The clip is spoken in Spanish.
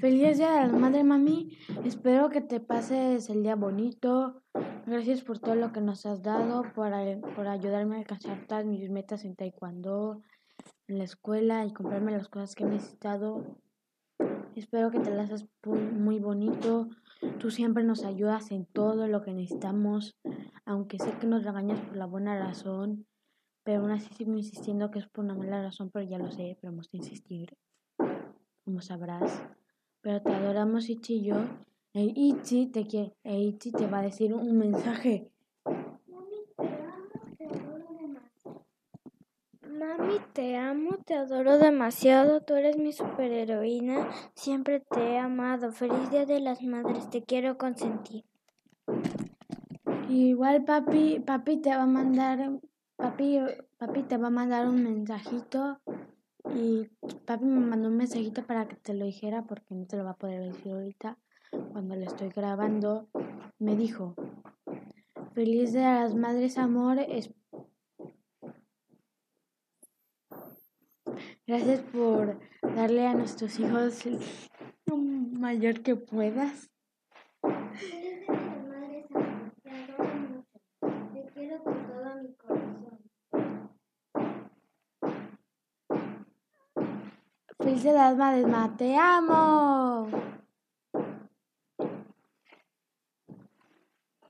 Feliz Día de la Madre, mami. Espero que te pases el día bonito. Gracias por todo lo que nos has dado, por, ayudarme a alcanzar todas mis metas en taekwondo, en la escuela y comprarme las cosas que he necesitado. Espero que te las hagas muy bonito. Tú siempre nos ayudas en todo lo que necesitamos, aunque sé que nos regañas por la buena razón, pero aún así sigo insistiendo que es por una mala razón, pero ya lo sé, pero vamos a insistir, como sabrás. Pero te adoramos, Ichi y yo. E Ichi te, quiere, e Ichi te va a decir un mensaje. Mami, te amo, te adoro demasiado. Tú eres mi superheroína. Siempre te he amado. Feliz Día de las Madres. Te quiero consentir. Igual papi, papi te va a mandar, papi, papi te va a mandar un mensajito y papi me mandó un mensajito para que te lo dijera porque no te lo va a poder decir ahorita cuando lo estoy grabando. Me dijo, feliz de las madres amor. Gracias por darle a nuestros hijos lo mayor que puedas. Felicidades, madres, te amo.